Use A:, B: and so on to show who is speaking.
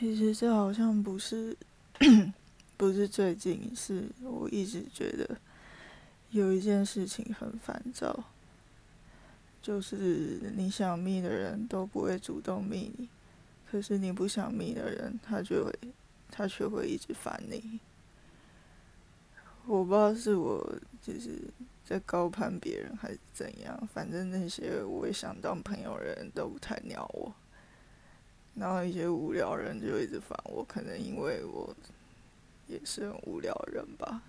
A: 其实这好像不是，不是最近，是我一直觉得有一件事情很烦躁，就是你想密的人都不会主动密你，可是你不想密的人，他就会，他却会一直烦你。我不知道是我就是在高攀别人还是怎样，反正那些我也想当朋友的人都不太鸟我。然后一些无聊人就一直烦我，可能因为我也是很无聊人吧。